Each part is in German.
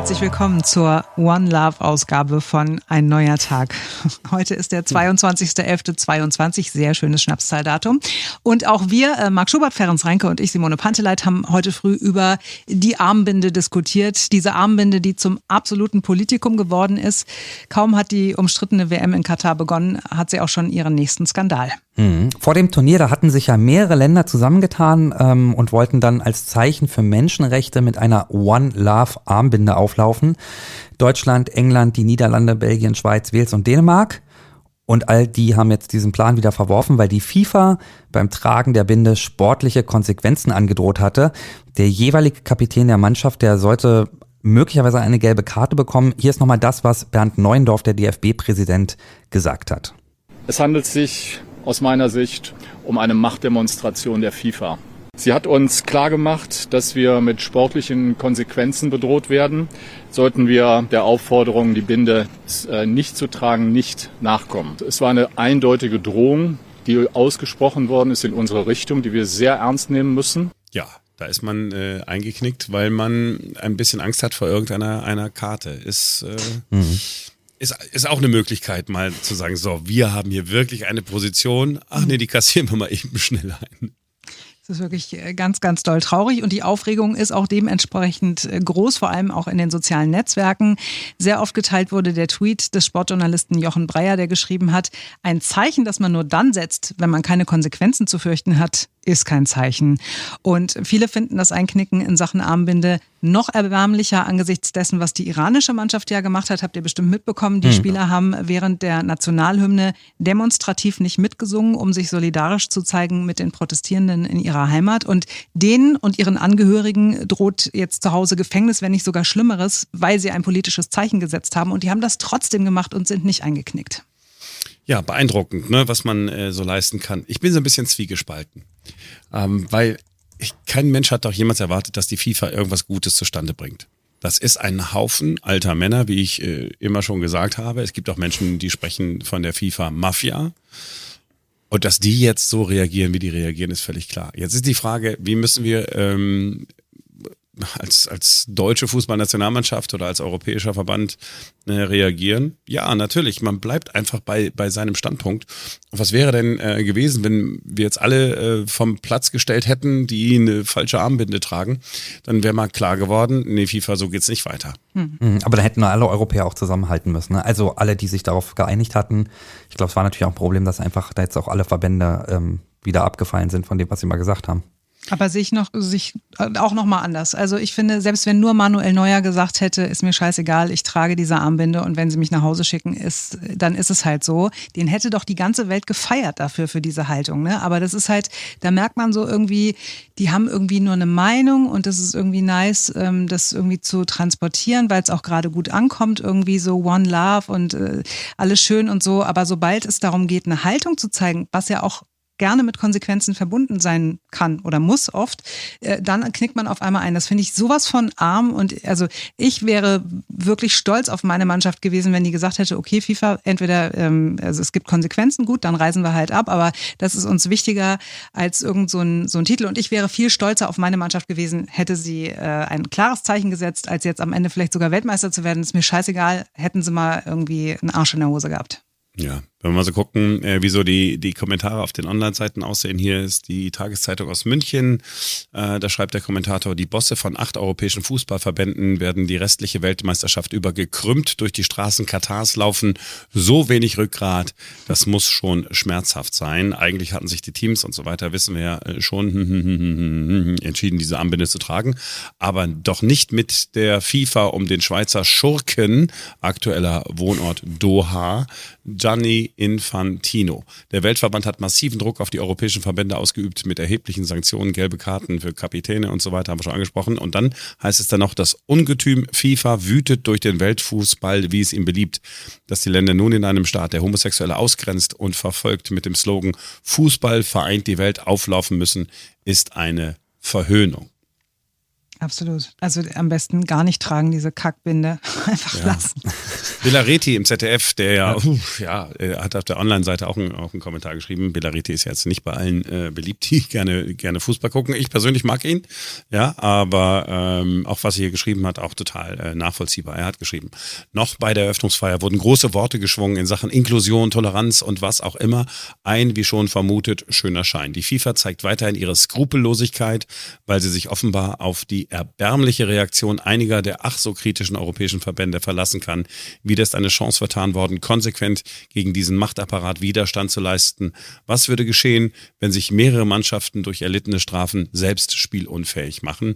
Herzlich willkommen zur One Love Ausgabe von Ein neuer Tag. Heute ist der 22.11.22, sehr schönes Schnapszahldatum. Und auch wir, äh, Marc Schubert, Ferenc Reinke und ich, Simone Panteleit, haben heute früh über die Armbinde diskutiert. Diese Armbinde, die zum absoluten Politikum geworden ist. Kaum hat die umstrittene WM in Katar begonnen, hat sie auch schon ihren nächsten Skandal. Mhm. Vor dem Turnier, da hatten sich ja mehrere Länder zusammengetan ähm, und wollten dann als Zeichen für Menschenrechte mit einer One Love Armbinde auflaufen. Deutschland, England, die Niederlande, Belgien, Schweiz, Wales und Dänemark. Und all die haben jetzt diesen Plan wieder verworfen, weil die FIFA beim Tragen der Binde sportliche Konsequenzen angedroht hatte. Der jeweilige Kapitän der Mannschaft, der sollte möglicherweise eine gelbe Karte bekommen. Hier ist nochmal das, was Bernd Neuendorf, der DFB-Präsident, gesagt hat. Es handelt sich aus meiner Sicht um eine Machtdemonstration der FIFA. Sie hat uns klargemacht, dass wir mit sportlichen Konsequenzen bedroht werden, sollten wir der Aufforderung, die Binde äh, nicht zu tragen, nicht nachkommen. Es war eine eindeutige Drohung, die ausgesprochen worden ist in unsere Richtung, die wir sehr ernst nehmen müssen. Ja, da ist man äh, eingeknickt, weil man ein bisschen Angst hat vor irgendeiner einer Karte. Ist äh, mhm ist, ist auch eine Möglichkeit, mal zu sagen, so, wir haben hier wirklich eine Position. Ach nee, die kassieren wir mal eben schnell ein. Das ist wirklich äh, ganz, ganz doll traurig und die Aufregung ist auch dementsprechend äh, groß, vor allem auch in den sozialen Netzwerken. Sehr oft geteilt wurde der Tweet des Sportjournalisten Jochen Breyer, der geschrieben hat, ein Zeichen, das man nur dann setzt, wenn man keine Konsequenzen zu fürchten hat, ist kein Zeichen. Und viele finden das Einknicken in Sachen Armbinde noch erbärmlicher angesichts dessen, was die iranische Mannschaft ja gemacht hat. Habt ihr bestimmt mitbekommen. Die mhm. Spieler haben während der Nationalhymne demonstrativ nicht mitgesungen, um sich solidarisch zu zeigen mit den Protestierenden in ihrer Heimat. Und denen und ihren Angehörigen droht jetzt zu Hause Gefängnis, wenn nicht sogar Schlimmeres, weil sie ein politisches Zeichen gesetzt haben. Und die haben das trotzdem gemacht und sind nicht eingeknickt. Ja, beeindruckend, ne, was man äh, so leisten kann. Ich bin so ein bisschen zwiegespalten, ähm, weil ich, kein Mensch hat doch jemals erwartet, dass die FIFA irgendwas Gutes zustande bringt. Das ist ein Haufen alter Männer, wie ich äh, immer schon gesagt habe. Es gibt auch Menschen, die sprechen von der FIFA-Mafia. Und dass die jetzt so reagieren, wie die reagieren, ist völlig klar. Jetzt ist die Frage, wie müssen wir ähm, als, als deutsche Fußballnationalmannschaft oder als europäischer Verband äh, reagieren? Ja, natürlich. Man bleibt einfach bei, bei seinem Standpunkt. was wäre denn äh, gewesen, wenn wir jetzt alle äh, vom Platz gestellt hätten, die eine falsche Armbinde tragen? Dann wäre mal klar geworden, nee, FIFA, so geht's nicht weiter. Hm. Aber da hätten alle Europäer auch zusammenhalten müssen. Ne? Also alle, die sich darauf geeinigt hatten. Ich glaube, es war natürlich auch ein Problem, dass einfach da jetzt auch alle Verbände ähm, wieder abgefallen sind von dem, was sie mal gesagt haben. Aber sehe ich noch, sich auch noch mal anders. Also ich finde, selbst wenn nur Manuel Neuer gesagt hätte, ist mir scheißegal, ich trage diese Armbinde und wenn sie mich nach Hause schicken, ist, dann ist es halt so. Den hätte doch die ganze Welt gefeiert dafür, für diese Haltung. Ne? Aber das ist halt, da merkt man so irgendwie, die haben irgendwie nur eine Meinung und das ist irgendwie nice, ähm, das irgendwie zu transportieren, weil es auch gerade gut ankommt, irgendwie so One Love und äh, alles schön und so. Aber sobald es darum geht, eine Haltung zu zeigen, was ja auch gerne mit Konsequenzen verbunden sein kann oder muss oft, äh, dann knickt man auf einmal ein. Das finde ich sowas von arm und also ich wäre wirklich stolz auf meine Mannschaft gewesen, wenn die gesagt hätte, okay, FIFA, entweder ähm, also es gibt Konsequenzen, gut, dann reisen wir halt ab, aber das ist uns wichtiger als irgend so ein, so ein Titel und ich wäre viel stolzer auf meine Mannschaft gewesen, hätte sie äh, ein klares Zeichen gesetzt, als jetzt am Ende vielleicht sogar Weltmeister zu werden. Ist mir scheißegal, hätten sie mal irgendwie einen Arsch in der Hose gehabt. Ja, wenn wir mal so gucken, äh, wieso die, die Kommentare auf den Online-Seiten aussehen, hier ist die Tageszeitung aus München. Äh, da schreibt der Kommentator, die Bosse von acht europäischen Fußballverbänden werden die restliche Weltmeisterschaft über gekrümmt durch die Straßen Katars laufen. So wenig Rückgrat, das muss schon schmerzhaft sein. Eigentlich hatten sich die Teams und so weiter, wissen wir ja äh, schon, entschieden, diese Armbinde zu tragen. Aber doch nicht mit der FIFA um den Schweizer Schurken, aktueller Wohnort Doha, Gianni Infantino. Der Weltverband hat massiven Druck auf die europäischen Verbände ausgeübt mit erheblichen Sanktionen, gelbe Karten für Kapitäne und so weiter, haben wir schon angesprochen. Und dann heißt es dann noch, das Ungetüm FIFA wütet durch den Weltfußball, wie es ihm beliebt, dass die Länder nun in einem Staat, der Homosexuelle ausgrenzt und verfolgt mit dem Slogan Fußball vereint die Welt auflaufen müssen, ist eine Verhöhnung. Absolut. Also am besten gar nicht tragen, diese Kackbinde. Einfach ja. lassen. Villareti im ZDF, der ja, ja, hat auf der Online-Seite auch, ein, auch einen Kommentar geschrieben. Villareti ist jetzt nicht bei allen äh, beliebt, die gerne, gerne Fußball gucken. Ich persönlich mag ihn, ja, aber ähm, auch was er hier geschrieben hat, auch total äh, nachvollziehbar. Er hat geschrieben, noch bei der Eröffnungsfeier wurden große Worte geschwungen in Sachen Inklusion, Toleranz und was auch immer. Ein, wie schon vermutet, schöner Schein. Die FIFA zeigt weiterhin ihre Skrupellosigkeit, weil sie sich offenbar auf die erbärmliche Reaktion einiger der ach so kritischen europäischen Verbände verlassen kann. Wieder ist eine Chance vertan worden, konsequent gegen diesen Machtapparat Widerstand zu leisten. Was würde geschehen, wenn sich mehrere Mannschaften durch erlittene Strafen selbst spielunfähig machen?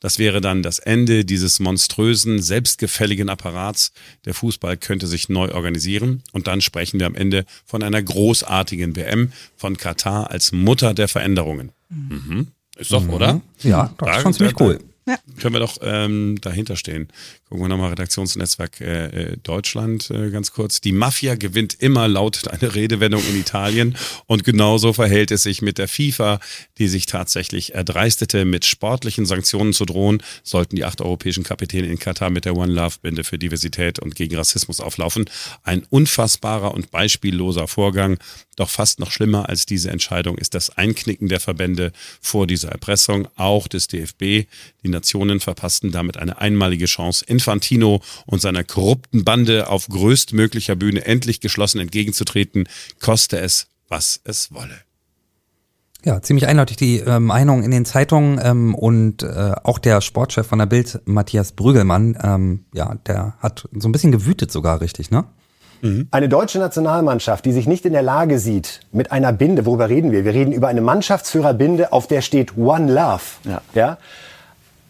Das wäre dann das Ende dieses monströsen, selbstgefälligen Apparats. Der Fußball könnte sich neu organisieren und dann sprechen wir am Ende von einer großartigen WM von Katar als Mutter der Veränderungen. Mhm. Ist doch, mhm. oder? Ja, das ist schon ziemlich cool. Ja. Können wir doch ähm, dahinter stehen. Gucken wir nochmal Redaktionsnetzwerk äh, äh, Deutschland äh, ganz kurz. Die Mafia gewinnt immer laut eine Redewendung in Italien und genauso verhält es sich mit der FIFA, die sich tatsächlich erdreistete, mit sportlichen Sanktionen zu drohen, sollten die acht europäischen Kapitäne in Katar mit der One Love Binde für Diversität und gegen Rassismus auflaufen. Ein unfassbarer und beispielloser Vorgang. Doch fast noch schlimmer als diese Entscheidung ist das Einknicken der Verbände vor dieser Erpressung, auch des DFB. Die Nationen verpassten damit eine einmalige Chance, Infantino und seiner korrupten Bande auf größtmöglicher Bühne endlich geschlossen entgegenzutreten, koste es, was es wolle. Ja, ziemlich eindeutig die äh, Meinung in den Zeitungen ähm, und äh, auch der Sportchef von der Bild, Matthias Brügelmann, ähm, ja, der hat so ein bisschen gewütet sogar richtig, ne? Mhm. Eine deutsche Nationalmannschaft, die sich nicht in der Lage sieht, mit einer Binde, worüber reden wir? Wir reden über eine Mannschaftsführerbinde, auf der steht One Love. Ja. ja?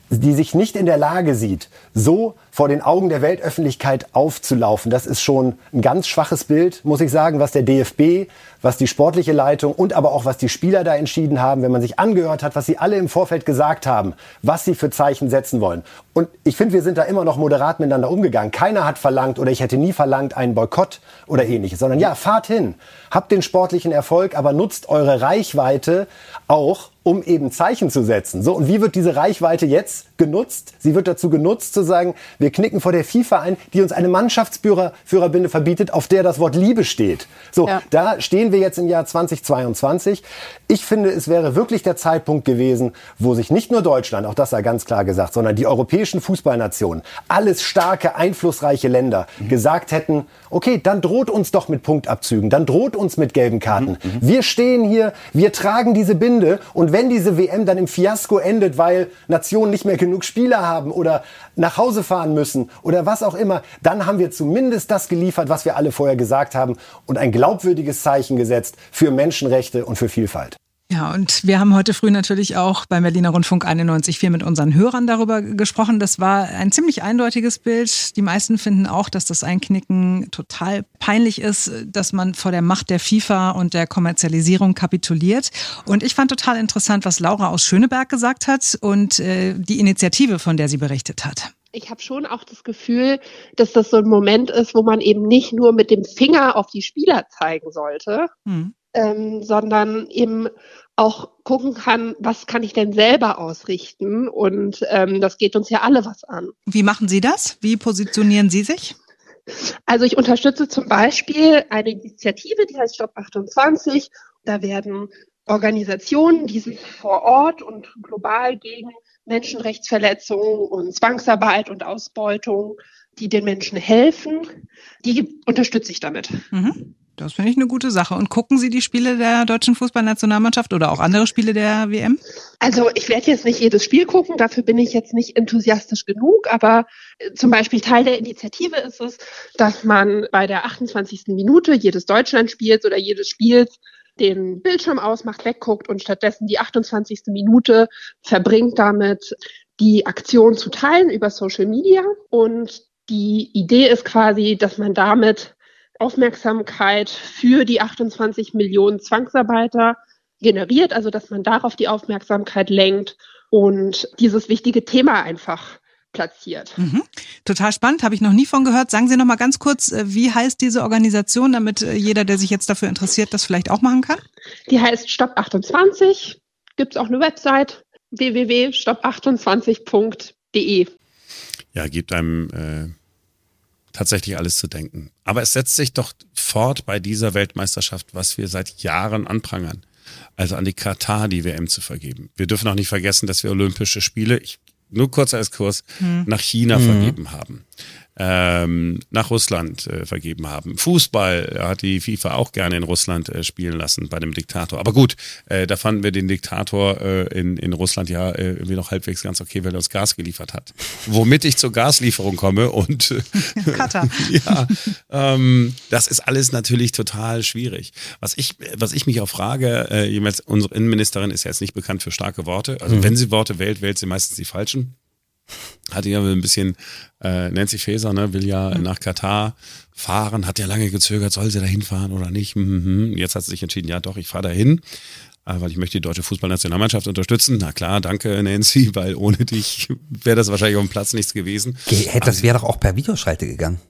die sich nicht in der Lage sieht, so vor den Augen der Weltöffentlichkeit aufzulaufen. Das ist schon ein ganz schwaches Bild, muss ich sagen, was der DFB, was die sportliche Leitung und aber auch was die Spieler da entschieden haben, wenn man sich angehört hat, was sie alle im Vorfeld gesagt haben, was sie für Zeichen setzen wollen. Und ich finde, wir sind da immer noch moderat miteinander umgegangen. Keiner hat verlangt oder ich hätte nie verlangt einen Boykott oder ähnliches, sondern ja, fahrt hin, habt den sportlichen Erfolg, aber nutzt eure Reichweite auch, um eben Zeichen zu setzen. So, und wie wird diese Reichweite jetzt genutzt? Sie wird dazu genutzt, zu sagen, wir knicken vor der FIFA ein, die uns eine Mannschaftsführerbinde verbietet, auf der das Wort Liebe steht. So, ja. da stehen wir jetzt im Jahr 2022. Ich finde, es wäre wirklich der Zeitpunkt gewesen, wo sich nicht nur Deutschland, auch das sei ganz klar gesagt, sondern die europäischen Fußballnationen, alles starke, einflussreiche Länder, mhm. gesagt hätten, okay, dann droht uns doch mit Punktabzügen, dann droht uns mit gelben Karten. Mhm. mhm. Wir stehen hier, wir tragen diese Binde und wenn diese WM dann im Fiasko endet, weil Nationen nicht mehr genug Spieler haben oder nach Hause fahren müssen oder was auch immer, dann haben wir zumindest das geliefert, was wir alle vorher gesagt haben und ein glaubwürdiges Zeichen gesetzt für Menschenrechte und für Vielfalt. Ja, und wir haben heute früh natürlich auch beim Berliner Rundfunk 91.4 mit unseren Hörern darüber gesprochen. Das war ein ziemlich eindeutiges Bild. Die meisten finden auch, dass das Einknicken total peinlich ist, dass man vor der Macht der FIFA und der Kommerzialisierung kapituliert. Und ich fand total interessant, was Laura aus Schöneberg gesagt hat und äh, die Initiative, von der sie berichtet hat ich habe schon auch das Gefühl, dass das so ein Moment ist, wo man eben nicht nur mit dem Finger auf die Spieler zeigen sollte, hm ähm, sondern eben auch gucken kann, was kann ich denn selber ausrichten? Und ähm, das geht uns ja alle was an. Wie machen Sie das? Wie positionieren Sie sich? Also ich unterstütze zum Beispiel eine Initiative, die heißt Stop 28. Da werden Organisationen, die sich vor Ort und global gegen Menschenrechtsverletzungen und Zwangsarbeit und Ausbeutung, die den Menschen helfen, die unterstütze ich damit. Mhm. Das finde ich eine gute Sache. Und gucken Sie die Spiele der deutschen Fußballnationalmannschaft oder auch andere Spiele der WM? Also ich werde jetzt nicht jedes Spiel gucken, dafür bin ich jetzt nicht enthusiastisch genug, aber äh, zum Beispiel Teil der Initiative ist es, dass man bei der 28. Minute jedes Deutschlandspiels oder jedes Spiels den Bildschirm ausmacht, wegguckt und stattdessen die 28. Minute verbringt damit, die Aktion zu teilen über Social Media. Und die Idee ist quasi, dass man damit Aufmerksamkeit für die 28 Millionen Zwangsarbeiter generiert, also dass man darauf die Aufmerksamkeit lenkt und dieses wichtige Thema einfach platziert. Mhm. Total spannend, habe ich noch nie von gehört. Sagen Sie noch mal ganz kurz, äh, wie heißt diese Organisation, damit äh, jeder, der sich jetzt dafür interessiert, das vielleicht auch machen kann? Die heißt Stopp 28. Gibt es auch eine Website www.stop28.de. Ja, gibt einem äh, tatsächlich alles zu denken. Aber es setzt sich doch fort bei dieser Weltmeisterschaft, was wir seit Jahren anprangern. Also an die Katar die WM zu vergeben. Wir dürfen auch nicht vergessen, dass wir Olympische Spiele, ich, nur kurz als Kurs, hm. nach China mhm. vergeben haben ähm, nach Russland äh, vergeben haben. Fußball hat die FIFA auch gerne in Russland äh, spielen lassen bei dem Diktator. Aber gut, äh, da fanden wir den Diktator äh, in, in Russland ja äh, irgendwie noch halbwegs ganz okay, weil er uns Gas geliefert hat. Womit ich zur Gaslieferung komme und äh, Katar. ja, ähm, das ist alles natürlich total schwierig. Was ich, was ich mich auch frage, äh, jemals, unsere Innenministerin ist ja jetzt nicht bekannt für starke Worte. Also mhm. wenn sie Worte wählt, wählt sie meistens die falschen hatte ja ein bisschen, äh, Nancy Faeser ne, will ja mhm. nach Katar fahren, hat ja lange gezögert, soll sie da hinfahren oder nicht. Mhm. Jetzt hat sie sich entschieden, ja doch, ich fahre dahin, äh, weil ich möchte die deutsche Fußballnationalmannschaft unterstützen. Na klar, danke Nancy, weil ohne dich wäre das wahrscheinlich auf dem Platz nichts gewesen. Das also wäre doch auch per Videoschalte gegangen.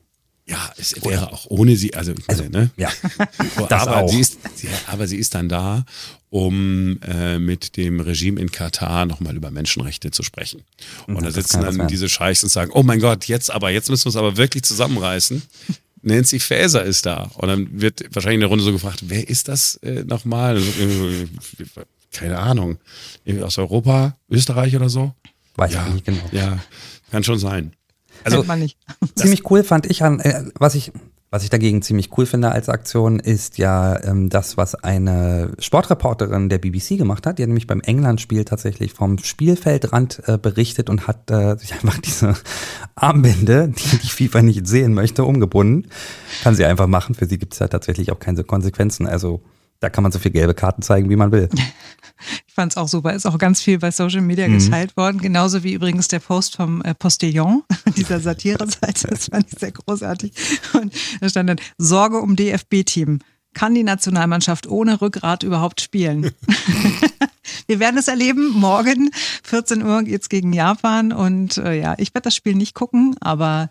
Ja, es wäre Oder? auch ohne sie, also, also ne? ja, aber auch. sie ist, sie, aber sie ist dann da, um äh, mit dem Regime in Katar nochmal über Menschenrechte zu sprechen. Und, und da sitzen dann diese Scheichs und sagen, oh mein Gott, jetzt aber, jetzt müssen wir es aber wirklich zusammenreißen. Nancy Faeser ist da. Und dann wird wahrscheinlich in der Runde so gefragt, wer ist das äh, nochmal? Äh, keine Ahnung. Aus Europa, Österreich oder so? Weiß ja, ich nicht genau. Ja, kann schon sein. Also ziemlich cool fand ich an, äh, was ich was ich dagegen ziemlich cool finde als Aktion, ist ja ähm, das, was eine Sportreporterin der BBC gemacht hat. Die hat nämlich beim England-Spiel tatsächlich vom Spielfeldrand äh, berichtet und hat äh, sich einfach diese Armbinde, die die FIFA nicht sehen möchte, umgebunden. Kann sie einfach machen. Für sie gibt es ja tatsächlich auch keine Konsequenzen. Also da kann man so viel gelbe Karten zeigen, wie man will. Ich fand es auch super. Ist auch ganz viel bei Social Media mhm. geteilt worden. Genauso wie übrigens der Post vom äh, Postillon, dieser Satire-Seite. Das fand ich sehr großartig. Und da stand dann, Sorge um DFB-Team. Kann die Nationalmannschaft ohne Rückgrat überhaupt spielen? Wir werden es erleben. Morgen, 14 Uhr, geht's gegen Japan. Und äh, ja, ich werde das Spiel nicht gucken, aber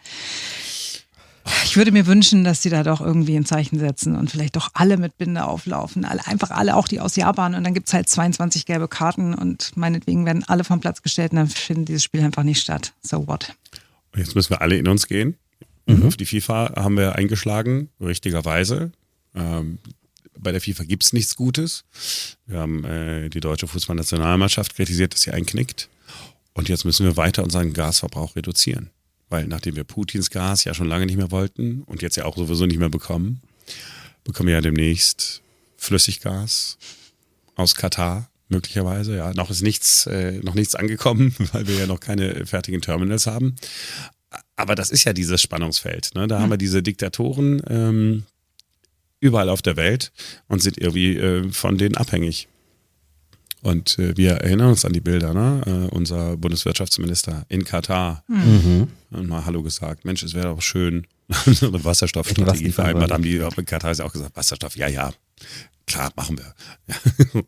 ich würde mir wünschen, dass sie da doch irgendwie ein Zeichen setzen und vielleicht doch alle mit Binde auflaufen. Alle, einfach alle, auch die aus Japan. Und dann gibt es halt 22 gelbe Karten und meinetwegen werden alle vom Platz gestellt und dann findet dieses Spiel einfach nicht statt. So what? Und jetzt müssen wir alle in uns gehen. Mhm. Auf die FIFA haben wir eingeschlagen, richtigerweise. Ähm, bei der FIFA gibt es nichts Gutes. Wir haben äh, die deutsche Fußballnationalmannschaft kritisiert, dass sie einknickt. Und jetzt müssen wir weiter unseren Gasverbrauch reduzieren weil nachdem wir Putins Gas ja schon lange nicht mehr wollten und jetzt ja auch sowieso nicht mehr bekommen, bekommen wir ja demnächst Flüssiggas aus Katar möglicherweise. Ja, noch ist nichts, äh, noch nichts angekommen, weil wir ja noch keine fertigen Terminals haben. Aber das ist ja dieses Spannungsfeld. Ne? Da mhm. haben wir diese Diktatoren ähm, überall auf der Welt und sind irgendwie äh, von denen abhängig. Und äh, wir erinnern uns an die Bilder, ne? Äh, unser Bundeswirtschaftsminister in Katar mhm. hat mal Hallo gesagt. Mensch, es wäre doch schön, eine Wasserstoffstrategie vereinbart. Haben die in Katar ist auch gesagt, Wasserstoff, ja, ja, klar, machen wir.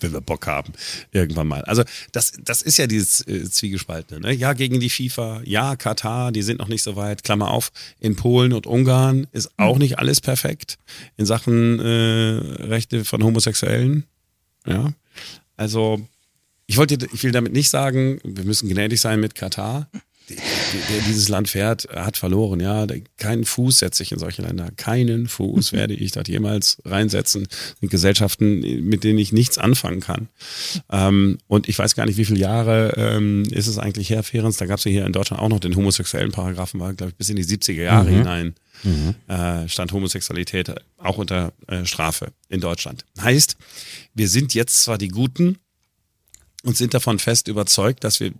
Wenn wir Bock haben, irgendwann mal. Also das, das ist ja dieses äh, Zwiegespaltene. Ne? Ja, gegen die FIFA, ja, Katar, die sind noch nicht so weit. Klammer auf, in Polen und Ungarn ist auch nicht alles perfekt in Sachen äh, Rechte von Homosexuellen. Ja, also, ich wollte, ich will damit nicht sagen, wir müssen gnädig sein mit Katar. Der dieses Land fährt, hat verloren, ja. Keinen Fuß setze ich in solche Länder. Keinen Fuß werde ich dort jemals reinsetzen. In Gesellschaften, mit denen ich nichts anfangen kann. Ähm, und ich weiß gar nicht, wie viele Jahre ähm, ist es eigentlich her, Ferenz? Da gab es ja hier in Deutschland auch noch den homosexuellen Paragraphen, war, glaube ich, bis in die 70er Jahre mhm. hinein. Mhm. Äh, stand Homosexualität auch unter äh, Strafe in Deutschland. Heißt, wir sind jetzt zwar die Guten und sind davon fest überzeugt, dass wir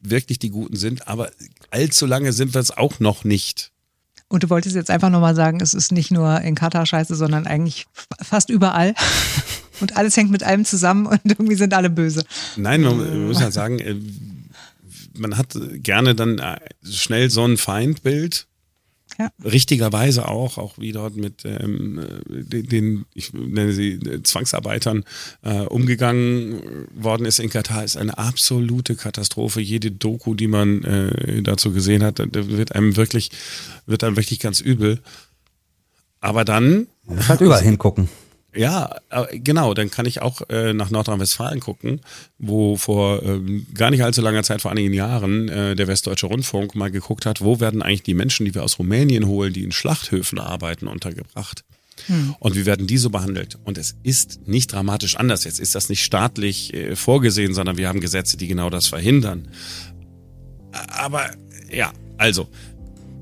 wirklich die Guten sind, aber allzu lange sind wir es auch noch nicht. Und du wolltest jetzt einfach nochmal sagen, es ist nicht nur in Katar scheiße, sondern eigentlich fast überall. Und alles hängt mit allem zusammen und irgendwie sind alle böse. Nein, man muss halt sagen, äh, man hat gerne dann äh, schnell so ein Feindbild ja. richtigerweise auch, auch wie dort mit ähm, den, den, ich nenne sie Zwangsarbeitern äh, umgegangen worden ist in Katar, ist eine absolute Katastrophe. Jede Doku, die man äh, dazu gesehen hat, wird einem wirklich, wird einem wirklich ganz übel. Aber dann. Man muss halt überall hingucken. Ja, äh, genau, dann kann ich auch äh, nach Nordrhein-Westfalen gucken, wo vor ähm, gar nicht allzu langer Zeit, vor einigen Jahren, äh, der Westdeutsche Rundfunk mal geguckt hat, wo werden eigentlich die Menschen, die wir aus Rumänien holen, die in Schlachthöfen arbeiten, untergebracht. Hm. Und wie werden die so behandelt? Und es ist nicht dramatisch anders. Jetzt ist das nicht staatlich äh, vorgesehen, sondern wir haben Gesetze, die genau das verhindern. Aber ja, also,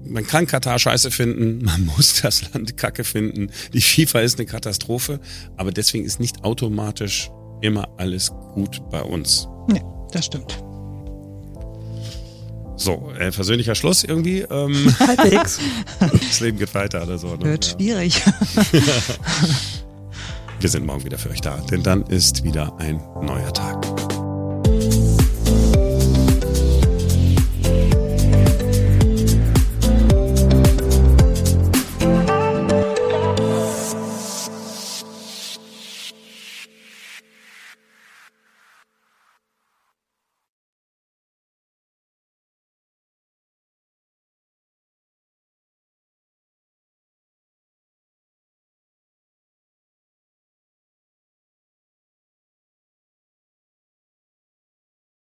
man kann Katar scheiße finden, man muss das Land kacke finden. Die FIFA ist eine Katastrophe, aber deswegen ist nicht automatisch immer alles gut bei uns. Nee, das stimmt. So, äh, persönlicher Schluss irgendwie. Ähm, Halbwegs. das Leben geht weiter oder so. Ne? Wird ja. schwierig. Wir sind morgen wieder für euch da, denn dann ist wieder ein neuer Tag.